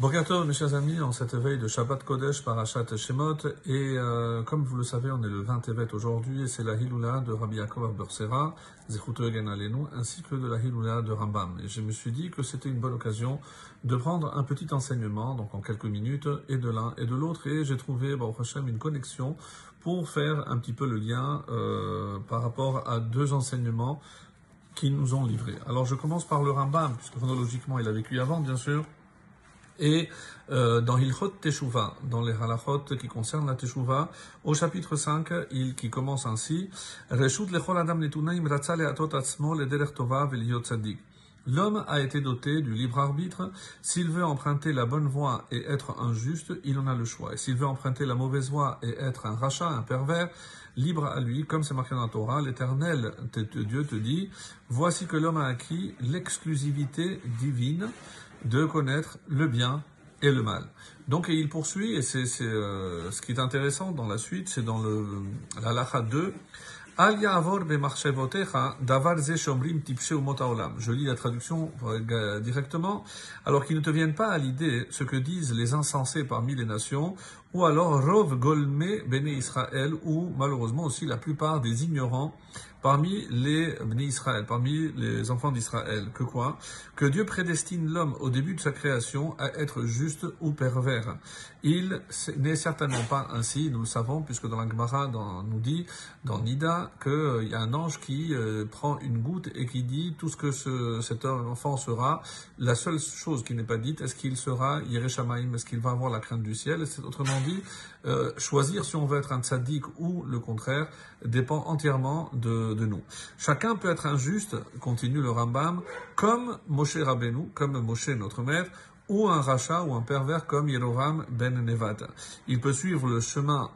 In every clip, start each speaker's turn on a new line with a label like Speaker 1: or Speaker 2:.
Speaker 1: Bogato, mes chers amis, en cette veille de Shabbat Kodesh Parashat Shemot, et euh, comme vous le savez, on est le 20 Tevet aujourd'hui, et c'est la Hiloula de Rabbi Yaakov Bersera, Zechuto Egen Alenu, ainsi que de la Hiloula de Rambam. Et je me suis dit que c'était une bonne occasion de prendre un petit enseignement, donc en quelques minutes, et de l'un et de l'autre, et j'ai trouvé, au Hashem, une connexion pour faire un petit peu le lien euh, par rapport à deux enseignements qui nous ont livrés. Alors je commence par le Rambam, puisque chronologiquement il a vécu avant, bien sûr, et euh, dans Hilchot Teshuvah, dans les halachot qui concernent la Teshuvah, au chapitre 5, il, qui commence ainsi, L'homme a été doté du libre arbitre. S'il veut emprunter la bonne voie et être injuste, il en a le choix. Et s'il veut emprunter la mauvaise voie et être un rachat, un pervers, libre à lui, comme c'est marqué dans la Torah, l'Éternel, Dieu te dit, voici que l'homme a acquis l'exclusivité divine de connaître le bien et le mal. Donc il poursuit, et c'est euh, ce qui est intéressant dans la suite, c'est dans la Lacha 2, je lis la traduction euh, directement. Alors qu'ils ne te viennent pas à l'idée ce que disent les insensés parmi les nations, ou alors Rov Golme Bene Israël, ou malheureusement aussi la plupart des ignorants parmi les Bene Israël, parmi les enfants d'Israël. Que quoi? Que Dieu prédestine l'homme au début de sa création à être juste ou pervers. Il n'est certainement pas ainsi, nous le savons, puisque dans la Gemara nous dit, dans Nida, qu'il euh, y a un ange qui euh, prend une goutte et qui dit tout ce que ce, cet enfant sera. La seule chose qui n'est pas dite, est-ce qu'il sera Yereshamaim, est-ce qu'il va avoir la crainte du ciel? Autrement euh, choisir si on veut être un tzaddik ou le contraire dépend entièrement de, de nous. Chacun peut être injuste, continue le Rambam, comme Moshe Rabbeinu, comme Moshe notre maître, ou un rachat ou un pervers comme Yerovam ben Nevat. Il peut suivre le chemin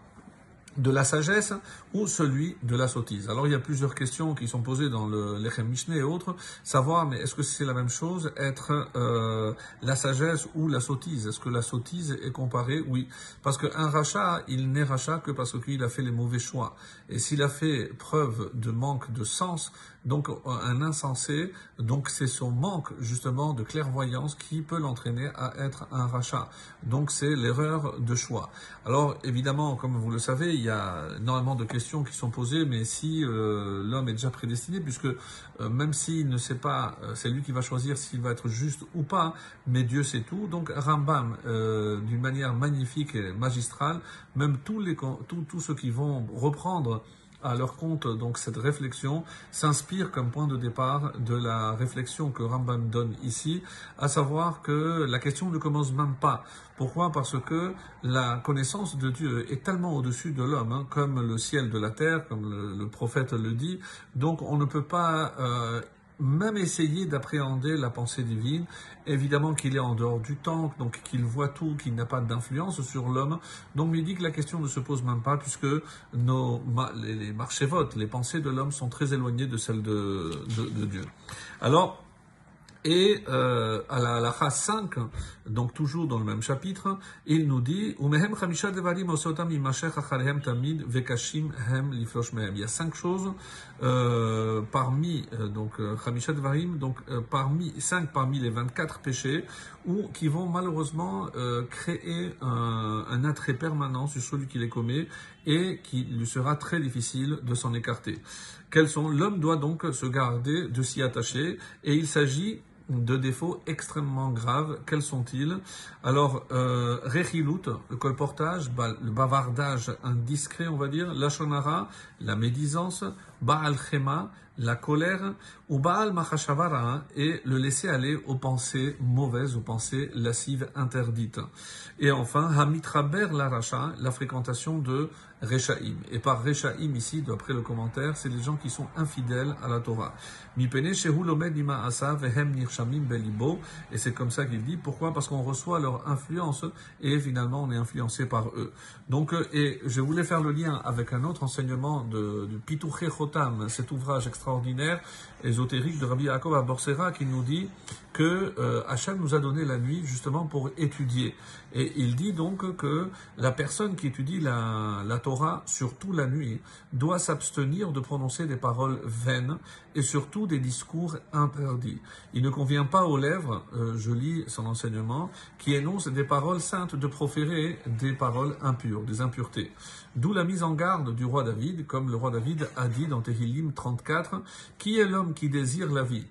Speaker 1: de la sagesse ou celui de la sottise. Alors il y a plusieurs questions qui sont posées dans le l'Echem Mishneh et autres, savoir mais est-ce que c'est la même chose être euh, la sagesse ou la sottise? Est-ce que la sottise est comparée? Oui, parce qu'un rachat, il n'est rachat que parce qu'il a fait les mauvais choix. Et s'il a fait preuve de manque de sens, donc un insensé, donc c'est son manque justement de clairvoyance qui peut l'entraîner à être un rachat. Donc c'est l'erreur de choix. Alors évidemment, comme vous le savez, il y a énormément de questions qui sont posées, mais si euh, l'homme est déjà prédestiné, puisque euh, même s'il ne sait pas, euh, c'est lui qui va choisir s'il va être juste ou pas, mais Dieu sait tout. Donc Rambam, d'une manière magnifique et magistrale, même tous les tous, tous ceux qui vont reprendre à leur compte donc cette réflexion s'inspire comme point de départ de la réflexion que Rambam donne ici, à savoir que la question ne commence même pas. Pourquoi? Parce que la connaissance de Dieu est tellement au-dessus de l'homme, hein, comme le ciel de la terre, comme le, prophète le dit. Donc on ne peut pas euh, même essayer d'appréhender la pensée divine, évidemment qu'il est en dehors du temps, donc qu'il voit tout, qu'il n'a pas d'influence sur l'homme. Donc il dit que la question ne se pose même pas, puisque nos, les, marchés votes, les pensées de l'homme sont très éloignées de celles de, de Dieu. Alors, et euh, à la halakha 5, donc toujours dans le même chapitre, il nous dit Il y a cinq choses euh, parmi euh, donc euh, donc euh, parmi cinq parmi les 24 péchés ou qui vont malheureusement créer un, un, attrait permanent sur celui qui les commet et qui lui sera très difficile de s'en écarter. Quels sont L'homme doit donc se garder de s'y attacher et il s'agit de défauts extrêmement graves. Quels sont-ils? Alors, euh, le colportage, le bavardage indiscret, on va dire, la shonara, la médisance, Baal Chema, la colère, ou Baal Machashavara, et le laisser aller aux pensées mauvaises, aux pensées lascives interdites. Et enfin, Hamitraber Laracha, la fréquentation de Rechaim. Et par Rechaim ici, d'après le commentaire, c'est les gens qui sont infidèles à la Torah. Et c'est comme ça qu'il dit. Pourquoi? Parce qu'on reçoit leur influence et finalement on est influencé par eux. Donc, euh, et je voulais faire le lien avec un autre enseignement de, de Cet ouvrage extraordinaire, ésotérique de Rabbi Yaakov Aborsera, qui nous dit que euh, Hachem nous a donné la nuit justement pour étudier. Et il dit donc que la personne qui étudie la, la Torah, surtout la nuit, doit s'abstenir de prononcer des paroles vaines et surtout des discours interdits. Il ne convient pas aux lèvres, euh, je lis son enseignement, qui énonce des paroles saintes de proférer des paroles impures, des impuretés. D'où la mise en garde du roi David, comme le roi David a dit dans Tehillim 34, qui est l'homme qui désire la vie?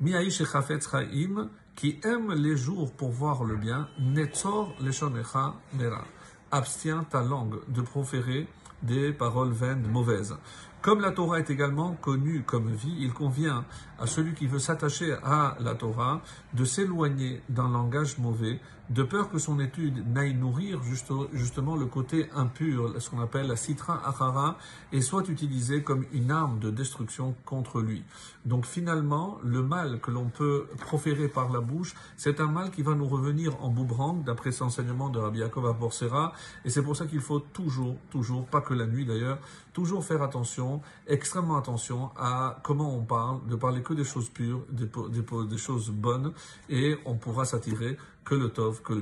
Speaker 1: Miaïch et Chafetz Chaim, qui aime les jours pour voir le bien, Netzor Leshonecha Mera. Abstiens ta langue de proférer des paroles vaines mauvaises. Comme la Torah est également connue comme vie, il convient à celui qui veut s'attacher à la Torah de s'éloigner d'un langage mauvais, de peur que son étude n'aille nourrir justement le côté impur, ce qu'on appelle la citra achara, et soit utilisée comme une arme de destruction contre lui. Donc finalement, le mal que l'on peut proférer par la bouche, c'est un mal qui va nous revenir en boomerang, d'après cet enseignement de Rabbi Yaakov Aborsera, et c'est pour ça qu'il faut toujours, toujours, pas que la nuit d'ailleurs, toujours faire attention, extrêmement attention à comment on parle, de parler que des choses pures, des, des, choses bonnes, et on pourra s'attirer que le tov, que le